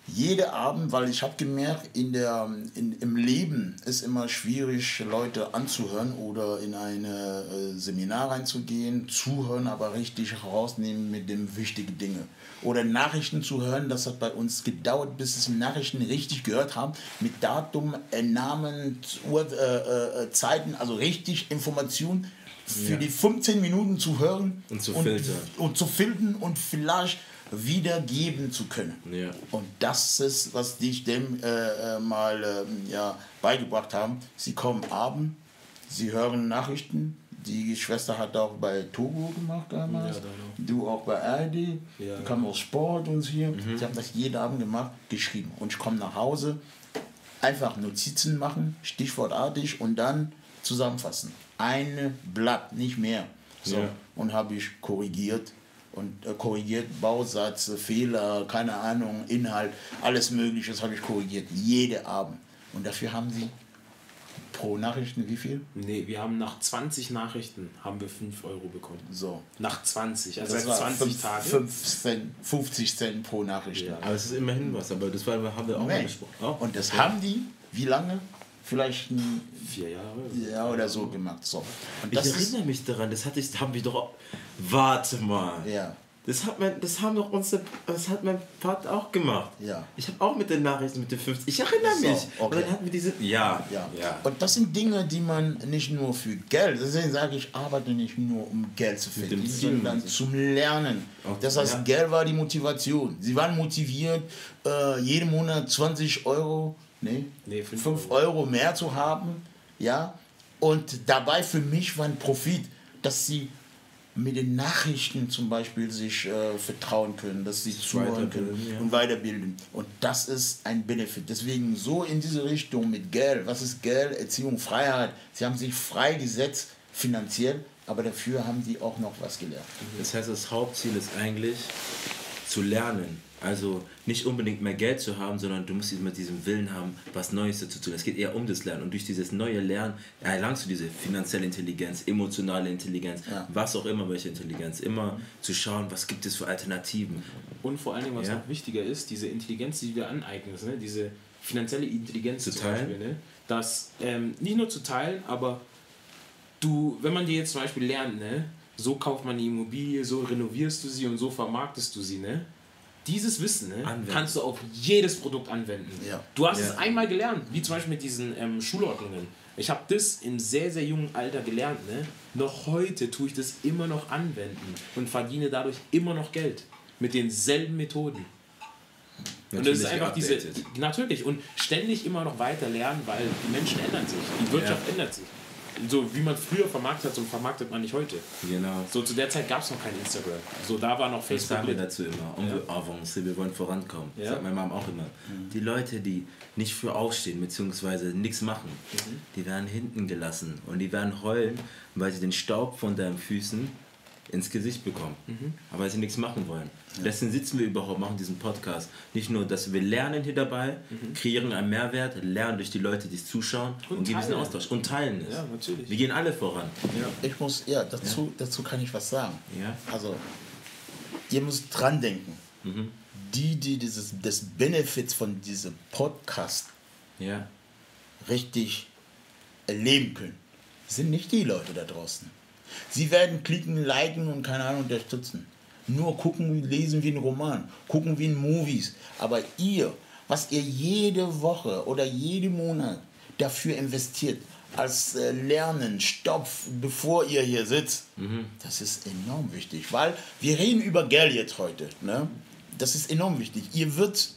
jede Abend, weil ich habe gemerkt, in der, in, im Leben ist immer schwierig, Leute anzuhören oder in ein äh, Seminar reinzugehen, zuhören, aber richtig rausnehmen mit dem wichtigen Dinge. Oder Nachrichten zu hören, das hat bei uns gedauert, bis wir Nachrichten richtig gehört haben, mit Datum, äh, Namen, Uhr, äh, äh, Zeiten, also richtig Informationen für Ja. die 15 Minuten zu hören Und zu filtern. und zu filtern und vielleicht wiedergeben zu können. Ja. Und das ist, was die dem äh, äh, mal ähm, ja, beigebracht haben. Sie kommen abend, sie hören Nachrichten. Die Schwester hat auch bei Togo gemacht damals. Ja, du auch bei ARD. Ja. Du kam aus Sport und hier. Mhm. Sie haben das jeden Abend gemacht, geschrieben. Und ich komme nach Hause, einfach Notizen machen, stichwortartig und dann zusammenfassen. Ein Blatt, nicht mehr. So. Ja. Und habe ich korrigiert und äh, korrigiert Bausatz, Fehler, keine Ahnung, Inhalt, alles Mögliche habe ich korrigiert. Jede Abend. Und dafür haben sie pro Nachrichten wie viel? Nee, wir haben nach 20 Nachrichten haben wir 5 Euro bekommen. So. Nach 20, also Das seit war 20 fünf, Tagen. fünf Cent, 50 Cent pro Nachricht. Ja. Aber es ist immerhin was, aber das war, haben wir auch mal Nee. besprochen. Auch? Und das haben die, wie lange? Vielleicht ein, Vier Jahre. ja oder so gemacht. So. Und Ich ist, erinnere mich daran, das hatte ich, haben wir doch. Warte mal. ja, Das hat mein, das haben doch unsere, das hat mein Vater auch gemacht. Ja. Ich habe auch mit den Nachrichten mit den 50. Ich erinnere So, mich. okay. Und dann hatten wir diese. Ja. ja. Ja. Und das sind Dinge, die man nicht nur für Geld, deswegen sage ich, arbeite nicht nur um Geld zu verdienen, Ziel, sondern zum Lernen. Okay, Das heißt, ja. Geld war die Motivation. Sie waren motiviert, äh, jeden Monat 20 Euro, nee, Nee, fünf 5 Euro mehr zu haben. Ja? Und dabei für mich war ein Profit, dass sie mit den Nachrichten zum Beispiel sich äh, vertrauen können, dass sie zuhören können ja. und weiterbilden. Und das ist ein Benefit. Deswegen so in diese Richtung mit Geld. Was ist Geld? Erziehung, Freiheit. Sie haben sich freigesetzt finanziell, aber dafür haben sie auch noch was gelernt. Das heißt, das Hauptziel ist eigentlich zu lernen. Also nicht unbedingt mehr Geld zu haben, sondern du musst immer diesen Willen haben, was Neues dazu zu tun. Es geht eher um das Lernen. Und durch dieses neue Lernen erlangst du diese finanzielle Intelligenz, emotionale Intelligenz, Ja. was auch immer, welche Intelligenz. Immer zu schauen, was gibt es für Alternativen. Und vor allen Dingen, was Ja. noch wichtiger ist, diese Intelligenz, die du dir aneignest, ne? diese finanzielle Intelligenz Zu zum teilen? Beispiel, ne? das ähm, nicht nur zu teilen, aber du, wenn man dir jetzt zum Beispiel lernt, ne? so kauft man eine Immobilie, so renovierst du sie und so vermarktest du sie, ne? Dieses Wissen ne, kannst du auf jedes Produkt anwenden. Ja. Du hast Ja. es einmal gelernt, wie zum Beispiel mit diesen ähm, Schulordnungen. Ich habe das im sehr, sehr jungen Alter gelernt. Ne? Noch heute tue ich das immer noch anwenden und verdiene dadurch immer noch Geld. Mit denselben Methoden. Und das ist Natürlich einfach diese. geupdatet. Natürlich. Und ständig immer noch weiter lernen, weil die Menschen ändern sich. Die Wirtschaft ändert sich. So wie man früher vermarktet hat, so vermarktet man nicht heute. Genau. So zu der Zeit gab es noch kein Instagram. So da war noch Das Facebook. sagen wir dazu immer. Und wir avancen, wir wollen vorankommen. Ja. Sagt meine Mom auch immer. Die Leute, die nicht für aufstehen bzw. nichts machen, die werden hinten gelassen und die werden heulen, weil sie den Staub von deinen Füßen ins Gesicht bekommen, aber weil sie nichts machen wollen. Deswegen sitzen wir überhaupt, machen diesen Podcast. Nicht nur, dass wir lernen hier dabei, kreieren einen Mehrwert, lernen durch die Leute, die es zuschauen und, Und geben diesen. Austausch und teilen es. Ja, natürlich. Wir gehen alle voran. Ich muss, ja, dazu, dazu kann ich was sagen. Ja. Also, ihr müsst dran denken. Die, die dieses, das Benefits von diesem Podcast Ja. richtig erleben können, sind nicht die Leute da draußen. Sie werden klicken, liken und keine Ahnung unterstützen. Nur gucken, lesen wie ein Roman, gucken wie in Movies. Aber ihr, was ihr jede Woche oder jeden Monat dafür investiert, als äh, Lernen, Stopf, bevor ihr hier sitzt, das ist enorm wichtig. Weil wir reden über Geld jetzt heute. Ne? Das ist enorm wichtig. Ihr wird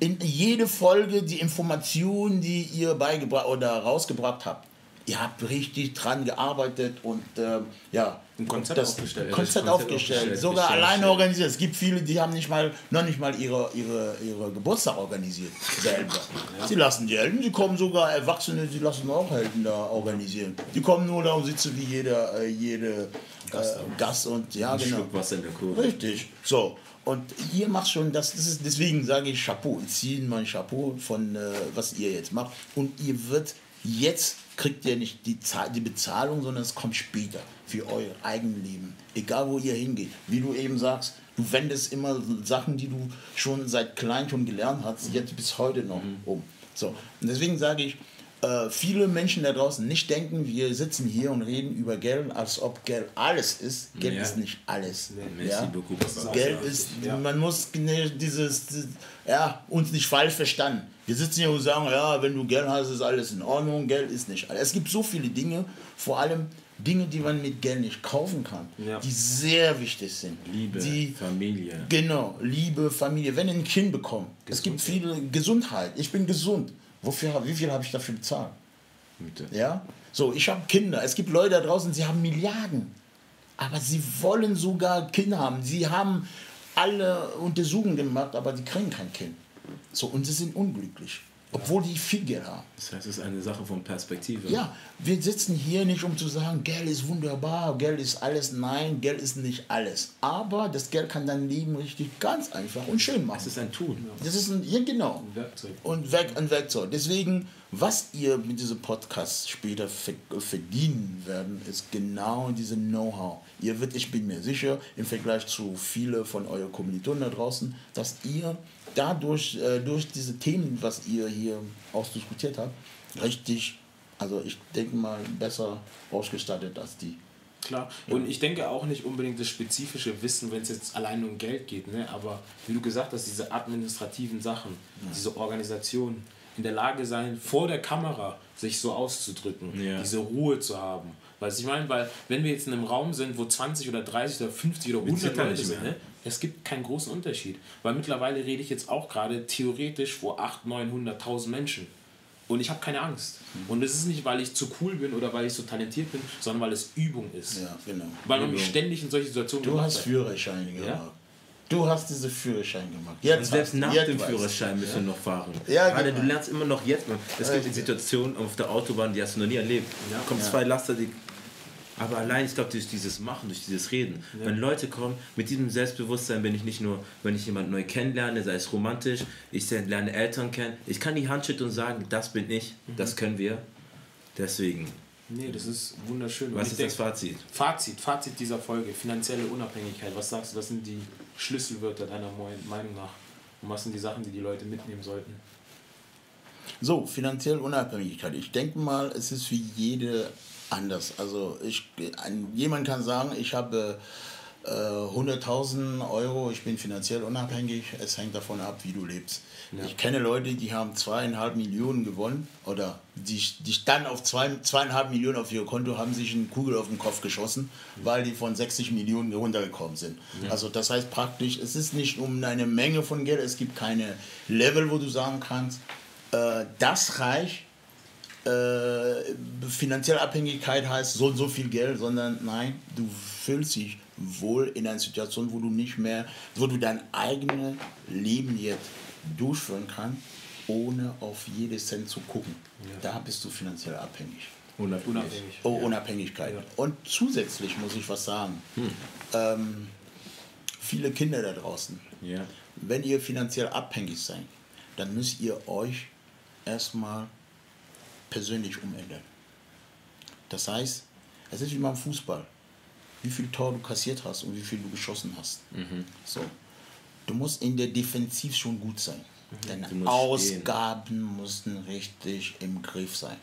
in jede Folge die Informationen, die ihr beigebracht oder rausgebracht habt. Ihr habt richtig dran gearbeitet und ähm, ja, Ein Konzept das aufgestellt. Konzept, Konzept aufgestellt, aufgestellt, sogar gestellt, alleine ja. organisiert. Es gibt viele, die haben nicht mal, noch nicht mal ihre, ihre, ihre Geburtstag organisiert selber. Sie lassen die Helden, sie kommen sogar Erwachsene, sie lassen auch Helden da organisieren. Die kommen nur da und sitzen wie jeder, äh, jede Gast, äh, Gast und ja Ein genau. Schluck Wasser in der Kurve. Richtig. So. Und ihr macht schon das, das ist, deswegen sage ich Chapeau. Ich ziehe mein Chapeau von, äh, was ihr jetzt macht. Und ihr wird jetzt, kriegt ihr nicht die, Zahl, die Bezahlung, sondern es kommt später für euer Eigenleben. Egal wo ihr hingeht. Wie du eben sagst, du wendest immer Sachen, die du schon seit klein schon gelernt hast, jetzt bis heute noch um. So. Und deswegen sage ich, äh, viele Menschen da draußen nicht denken, wir sitzen hier und reden über Geld, als ob Geld alles ist. Geld Ja. ist nicht alles. Ja? Papa. Geld Ja, ist, ja. man muss dieses, dieses- ja, uns nicht falsch verstanden. Wir sitzen hier und sagen, ja, wenn du Geld hast, ist alles in Ordnung. Geld ist nicht alles. Es gibt so viele Dinge, vor allem Dinge, die man mit Geld nicht kaufen kann, Ja. die sehr wichtig sind. Liebe, die, Familie. Genau, Liebe, Familie. Wenn ihr ein Kind bekommt, es gibt viele Gesundheit. Ich bin gesund. Wofür, wie viel habe ich dafür bezahlt? Bitte. Ja? So, ich habe Kinder. Es gibt Leute da draußen, sie haben Milliarden. Aber sie wollen sogar Kinder haben. Sie haben alle Untersuchungen gemacht, aber die kriegen kein Kind. So, und sie sind unglücklich. Obwohl die viel Geld haben. Das heißt, es ist eine Sache von Perspektive. Ja, wir sitzen hier nicht, um zu sagen, Geld ist wunderbar, Geld ist alles. Nein, Geld ist nicht alles. Aber das Geld kann dein Leben richtig ganz einfach und schön machen. Es ist ein Tun. Das ist ein, ja genau. Ein Werkzeug. Und Werk, ein Werkzeug. Deswegen, was ihr mit diesem Podcast später ver verdienen werden, ist genau diese Know-how. Ihr wird, ich bin mir sicher, im Vergleich zu vielen von euren Kommilitonen da draußen, dass ihr dadurch, äh, durch diese Themen, was ihr hier ausdiskutiert habt, richtig, also ich denke mal, besser ausgestattet als die. Klar. Und ich denke auch nicht unbedingt das spezifische Wissen, wenn es jetzt allein um Geld geht, ne? aber wie du gesagt hast, diese administrativen Sachen, diese Organisation, in der Lage sein, vor der Kamera sich so auszudrücken, Ja. diese Ruhe zu haben. Weißt du, ich meine, weil wenn wir jetzt in einem Raum sind, wo 20 oder 30 oder 50 oder 100 zittern Leute sind, ne? Es gibt keinen großen Unterschied. Weil mittlerweile rede ich jetzt auch gerade theoretisch vor 800.000, 900.000 Menschen. Und ich habe keine Angst. Mhm. Und das ist nicht, weil ich zu cool bin oder weil ich so talentiert bin, sondern weil es Übung ist. Ja, genau. Weil man mich ständig in solche Situationen Du hast. Führerschein gemacht. Du hast diese Führerschein gemacht. Jetzt Und selbst nach jetzt dem. Führerschein müssen wir noch fahren. Ja, Gerade genau. du lernst immer noch jetzt. Es gibt Ja. Situationen auf der Autobahn, die hast du noch nie erlebt. Ja. kommen Ja. zwei Laster, die. Aber allein, ich glaube, durch dieses Machen, durch dieses Reden, wenn Leute kommen, mit diesem Selbstbewusstsein bin ich nicht nur, wenn ich jemanden neu kennenlerne, sei es romantisch, ich lerne Eltern kennen, ich kann die Hand schütteln und sagen, das bin ich, Mhm. das können wir. Deswegen, Nee, das ist wunderschön. Und was ist das denk- Fazit? Fazit, Fazit dieser Folge, finanzielle Unabhängigkeit. Was sagst du, was sind die Schlüsselwörter deiner Meinung nach? Und was sind die Sachen, die die Leute mitnehmen sollten? So, finanzielle Unabhängigkeit. Ich denke mal, es ist für jede anders. Also ich, jemand kann sagen, ich habe äh, 100.000 Euro, ich bin finanziell unabhängig. Es hängt davon ab, wie du lebst. Ich kenne Leute, die haben zweieinhalb Millionen gewonnen oder die, die standen auf zwei, zweieinhalb Millionen auf ihr Konto, haben sich eine Kugel auf den Kopf geschossen, weil die von 60 Millionen runtergekommen sind. Also das heißt praktisch, es ist nicht um eine Menge von Geld, es gibt keine Level, wo du sagen kannst, äh, das reicht äh, finanzielle Abhängigkeit heißt so und so viel Geld, sondern nein, du fühlst dich wohl in einer Situation, wo du nicht mehr, wo du dein eigenes Leben jetzt durchführen kannst, ohne auf jedes Cent zu gucken. Da bist du finanziell abhängig. Unabhängig. Unabhängig. Oh, Unabhängigkeit. Und zusätzlich muss ich was sagen. Ähm, viele Kinder da draußen, Ja. wenn ihr finanziell abhängig seid, dann müsst ihr euch erstmal persönlich umändern. Das heißt, es ist wie beim Fußball. Wie viel Tor du kassiert hast und wie viel du geschossen hast. So. Du musst in der Defensiv schon gut sein. Deine Du musst Ausgaben müssen richtig im Griff sein.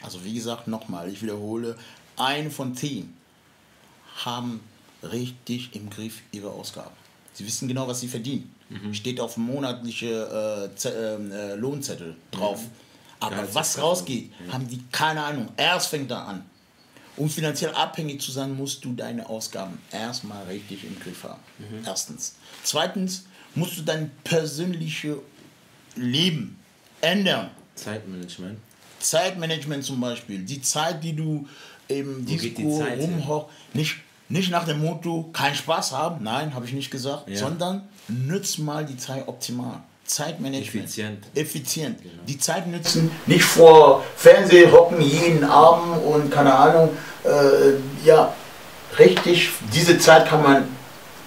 Also wie gesagt, nochmal, ich wiederhole, ein von zehn haben richtig im Griff ihre Ausgaben. Sie wissen genau, was sie verdienen. Steht auf dem monatlichen äh, ähm, äh, Lohnzettel drauf. Aber was Gehaltsabrechnung. rausgeht, haben die keine Ahnung. Erst fängt er an. Um finanziell abhängig zu sein, musst du deine Ausgaben erstmal richtig im Griff haben. Erstens. Zweitens musst du dein persönliches Leben ändern. Zeitmanagement. Zeitmanagement zum Beispiel. Die Zeit, die du geht die rumhoch, nicht, nicht nach dem Motto, keinen Spaß haben, nein, habe ich nicht gesagt, Ja. sondern nütz mal die Zeit optimal. Zeitmanagement. Effizient. Effizient. Die Zeit nützen. Nicht vor Fernseh hocken jeden Abend und keine Ahnung. Äh, ja, richtig. Diese Zeit kann man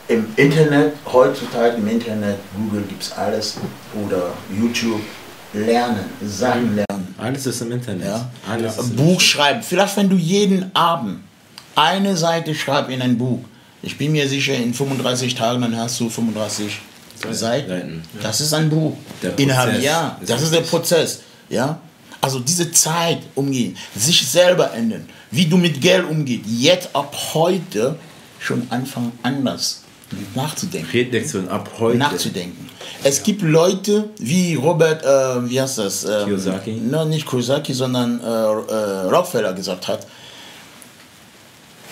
im Internet, heutzutage im Internet, Google gibt es alles oder YouTube lernen, Sachen lernen. Alles ist im Internet. Ja. Alles ist Ein im Buch schreiben. Vielleicht, wenn du jeden Abend eine Seite schreibst in ein Buch. Ich bin mir sicher, in 35 Tagen dann hast du 35 Seiten. Seiten, Das ist ein Buch. Prozess ja, das ist der. Prozess. Ja. Also diese Zeit umgehen, sich selber ändern, wie du mit Geld umgehst. Jetzt ab heute schon anfangen anders nachzudenken ab heute. nachzudenken. Es gibt Leute wie Robert, äh, wie heißt das? Ähm, Kiyosaki? No, nicht Kiyosaki, sondern äh, äh, Rockefeller gesagt hat,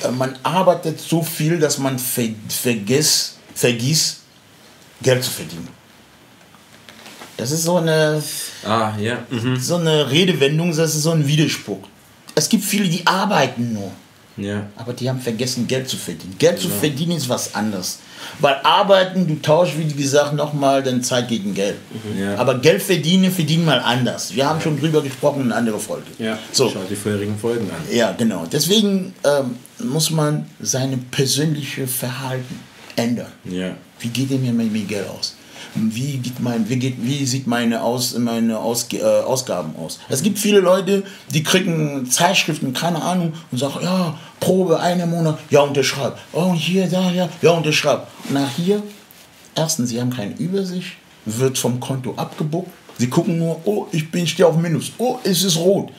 äh, man arbeitet so viel, dass man ver vergisst, vergisst, Geld zu verdienen. Das ist so eine, Ah, ja. Mhm. so eine Redewendung, das ist so ein Widerspruch. Es gibt viele, die arbeiten nur. Ja. Aber die haben vergessen, Geld zu verdienen. Geld zu verdienen ist was anderes. Weil arbeiten, du tauschst, wie gesagt, nochmal deine Zeit gegen Geld. Ja. Aber Geld verdienen, verdienen mal anders. Wir haben schon drüber gesprochen in einer anderen Folge. Ja. So, Schau die vorherigen Folgen an. ja, genau. Deswegen ähm, muss man seine persönliche Verhalten ändern. Ja. Wie geht denn mir mein Geld aus? Wie, geht mein, wie, geht, wie sieht meine, aus, meine Ausge, äh, Ausgaben aus? Es gibt viele Leute, die kriegen Zeitschriften, keine Ahnung, und sagen, ja, Probe, einen Monat, ja, unterschreib. Oh, hier, da, ja, ja, unterschreib. Nach hier, erstens, sie haben keine Übersicht, wird vom Konto abgebucht. Sie gucken nur, oh, ich bin stehe auf Minus, oh, es ist rot.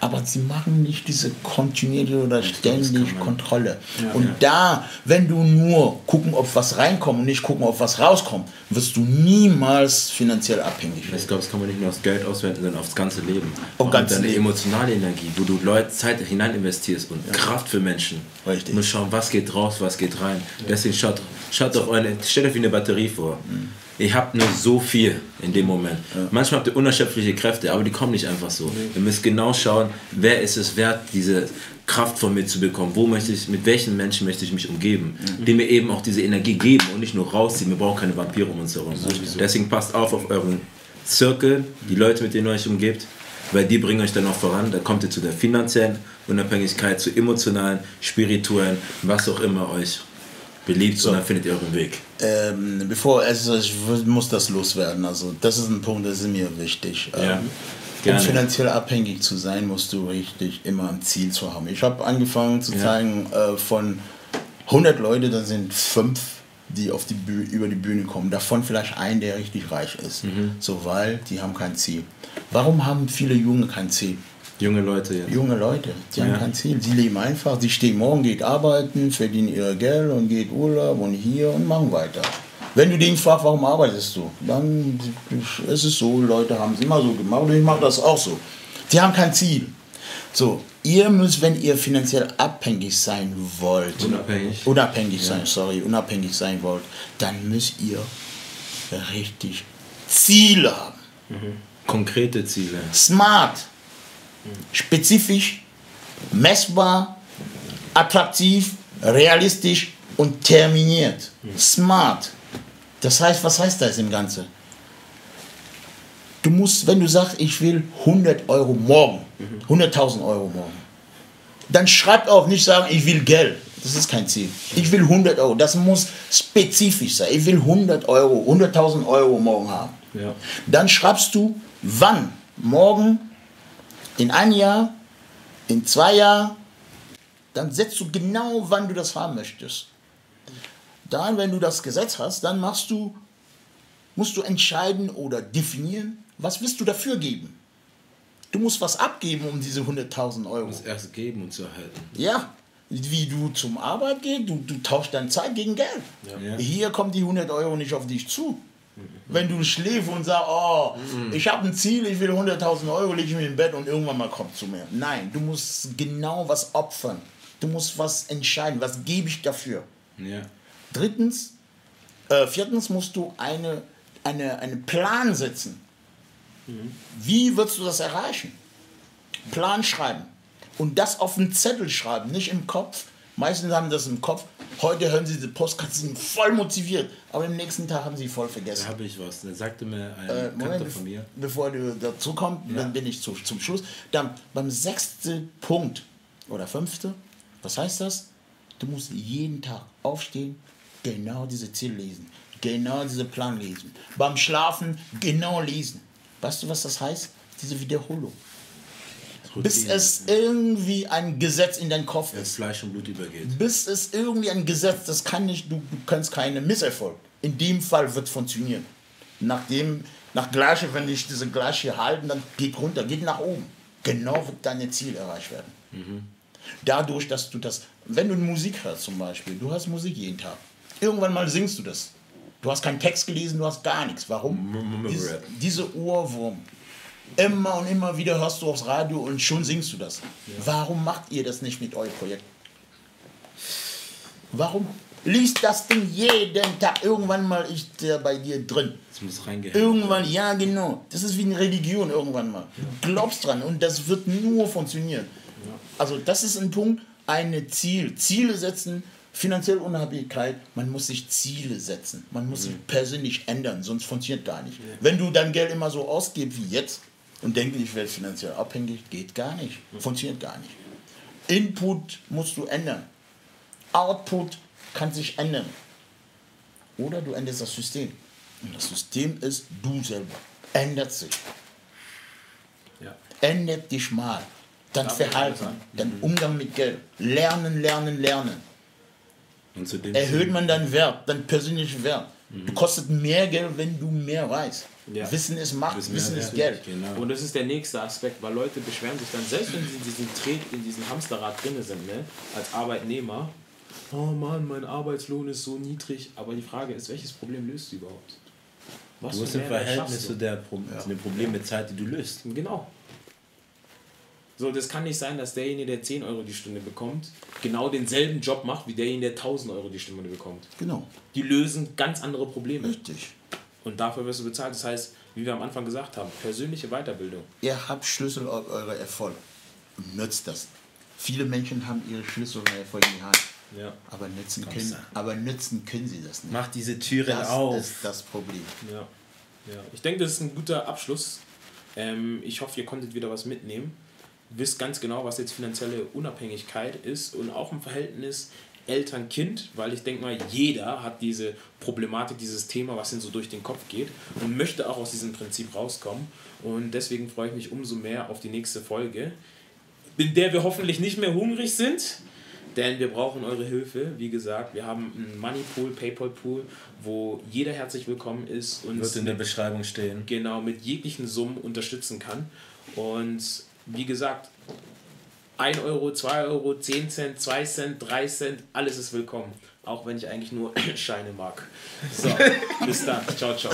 Aber sie machen nicht diese kontinuierliche oder ständig Kontrolle. und da, wenn du nur gucken, ob was reinkommt und nicht gucken, ob was rauskommt, wirst du niemals finanziell abhängig. Ich glaube, das kann man nicht nur aufs Geld auswenden, sondern aufs ganze Leben. Auf ganze deine Leben. emotionale Energie, wo du Leute Zeit hinein investierst und Kraft für Menschen. Richtig. Musst schauen, was geht raus, was geht rein. Deswegen schaut, schaut auf eure, stellt euch wie eine Batterie vor. Mhm. Ihr habt nur so viel in dem Moment. Manchmal habt ihr unerschöpfliche Kräfte, aber die kommen nicht einfach so. Ihr müsst genau schauen, wer ist es wert, diese Kraft von mir zu bekommen. Wo möchte ich, mit welchen Menschen möchte ich mich umgeben, Mhm. die mir eben auch diese Energie geben und nicht nur rausziehen. Wir brauchen keine Vampire um uns herum. Deswegen passt auf auf euren Zirkel, die Leute, mit denen ihr euch umgebt, weil die bringen euch dann auch voran. Da kommt ihr zu der finanziellen Unabhängigkeit, zu emotionalen, spirituellen, was auch immer euch beliebt und dann findet ihr euren Weg. Ähm, bevor, also ich muss das loswerden. Also das ist ein Punkt, das ist mir wichtig. Ja, Ähm, um gerne. finanziell abhängig zu sein, musst du richtig immer ein Ziel zu haben. Ich habe angefangen zu zeigen, äh, von 100 Leute, dann sind fünf, die auf die Bühne, über die Bühne kommen. Davon vielleicht ein, der richtig reich ist. Mhm. So, weil die haben kein Ziel. Warum haben viele Junge kein Ziel? Junge Leute jetzt. Junge Leute, die haben Ja. kein Ziel. Die leben einfach, die stehen morgen, geht arbeiten, verdienen ihr Geld und geht Urlaub und hier und machen weiter. Wenn du den fragst, warum arbeitest du, dann ist es so, Leute haben es immer so gemacht und ich mache das auch so. Die haben kein Ziel. So, ihr müsst, wenn ihr finanziell abhängig sein wollt, Unabhängig. unabhängig sein, sorry, unabhängig sein wollt, dann müsst ihr richtig Ziele haben. Konkrete Ziele. Smart, spezifisch, messbar, attraktiv, realistisch und terminiert. Smart. Das heißt, was heißt das im Ganzen? Du musst, wenn du sagst, ich will 100 Euro morgen, 100.000 Euro morgen, dann schreib auf, nicht sagen, ich will Geld. Das ist kein Ziel. Ich will 100 Euro. Das muss spezifisch sein. Ich will 100 Euro, 100.000 Euro morgen haben. Ja. Dann schreibst du, wann? Morgen, in ein Jahr, in zwei Jahren. Dann setzt du genau, wann du das haben möchtest. Dann, wenn du das Gesetz hast, dann machst du, musst du entscheiden oder definieren, was willst du dafür geben. Du musst was abgeben um diese 100.000 Euro. Das erst geben und zu erhalten. Ja, wie du zum Arbeit gehst, du, du tauschst deine Zeit gegen Geld. Ja. Hier kommen die 100 Euro nicht auf dich zu. Wenn du schläfst und sagst, oh, ich habe ein Ziel, ich will 100.000 Euro, lege ich mich im Bett und irgendwann mal kommt zu mir. Nein, du musst genau was opfern. Du musst was entscheiden, was gebe ich dafür. Ja. Drittens, äh, viertens musst du eine, eine, einen Plan setzen. Wie wirst du das erreichen? Plan schreiben. Und das auf einen Zettel schreiben, nicht im Kopf. Meistens haben das im Kopf. Heute hören sie diese Postkarten, sind voll motiviert. Aber im nächsten Tag haben sie voll Da vergessen. habe ich was. Da sagte mir ein Äh, Moment, von mir. bevor du dazu kommst, dann bin ich zu, zum Schluss. Dann beim sechsten Punkt oder fünfte, was heißt das? Du musst jeden Tag aufstehen, genau diese Ziel lesen, genau diese Plan lesen. Beim Schlafen genau lesen. Weißt du, was das heißt? Diese Wiederholung. Bis Routine. es irgendwie ein Gesetz in deinen Kopf ist. Fleisch und Blut übergeht. Bis es irgendwie ein Gesetz, das kann nicht, du, kannst keine Misserfolg. In dem Fall wird funktionieren. Nachdem, nach Gleiche, wenn ich diese Gleiche halten, dann geht runter, geht nach oben. Genau wird dein Ziel erreicht werden. Dadurch, dass du das, wenn du Musik hörst zum Beispiel, du hast Musik jeden Tag. Irgendwann mal singst du das. Du hast keinen Text gelesen, du hast gar nichts. Warum? M- m- Dies, Rap. diese Ohrwurm. Immer und immer wieder hörst du aufs Radio und schon singst du das. Warum macht ihr das nicht mit eurem Projekt? Warum? Liest das Ding jeden Tag. Irgendwann mal ist der bei dir drin. Das muss reingehen. Irgendwann, ja genau. Das ist wie eine Religion irgendwann mal. Du glaubst dran und das wird nur funktionieren. Also das ist ein Punkt, eine Ziel. Ziele setzen, finanzielle Unabhängigkeit, man muss sich Ziele setzen. Man muss sich persönlich ändern, sonst funktioniert gar nicht. Wenn du dein Geld immer so ausgibst wie jetzt und denkst, ich werde finanziell abhängig, geht gar nicht. Funktioniert gar nicht. Input musst du ändern. Output kann sich ändern. Oder du änderst das System. Und das System ist du selber. Ändert sich. Ja. Ändert dich mal. Dein Darf Verhalten, dein Umgang mit Geld. Lernen, lernen, lernen. Und zu dem Erhöht man deinen Wert, deinen persönlichen Wert. Du kostet mehr Geld, wenn du mehr weißt. Ja. Wissen ist Macht, Wissen Wissen ist. Geld. Genau. Und das ist der nächste Aspekt, weil Leute beschweren sich dann, selbst wenn sie in diesem Tret, in diesem Hamsterrad drin sind, ne, als Arbeitnehmer, oh Mann, mein Arbeitslohn ist so niedrig, aber die Frage ist, welches Problem löst du überhaupt? Was Du musst im Verhältnis zu, du? der Pro zu dem Problem mit Zeit, die du löst. Genau. So, das kann nicht sein, dass derjenige, der 10 Euro die Stunde bekommt, genau denselben Job macht, wie derjenige, der 1000 Euro die Stunde bekommt. Genau. Die lösen ganz andere Probleme. Richtig. Und dafür wirst du bezahlt. Das heißt, wie wir am Anfang gesagt haben, persönliche Weiterbildung. Ihr habt Schlüssel auf euren Erfolg. Nutzt das. Viele Menschen haben ihre Schlüssel und Erfolg in die Hand. Ja. Aber nützen, können, aber nützen können sie das nicht. Mach diese Türen das auf. ist das Problem. Ja. ja. Ich denke, das ist ein guter Abschluss. Ähm, ich hoffe, ihr konntet wieder was mitnehmen. Wisst ganz genau, was jetzt finanzielle Unabhängigkeit ist und auch im Verhältnis Eltern-Kind, weil ich denke mal, jeder hat diese Problematik, dieses Thema, was ihm so durch den Kopf geht und möchte auch aus diesem Prinzip rauskommen. Und deswegen freue ich mich umso mehr auf die nächste Folge, in der wir hoffentlich nicht mehr hungrig sind, denn wir brauchen eure Hilfe. Wie gesagt, wir haben einen Moneypool, Paypal-Pool, wo jeder herzlich willkommen ist und Wird in der Beschreibung stehen. genau mit jeglichen Summen unterstützen kann. Und wie gesagt, 1 Euro, 2 Euro, 10 Cent, 2 Cent, 3 Cent, alles ist willkommen. Auch wenn ich eigentlich nur Scheine mag. So, bis dann. Ciao, ciao.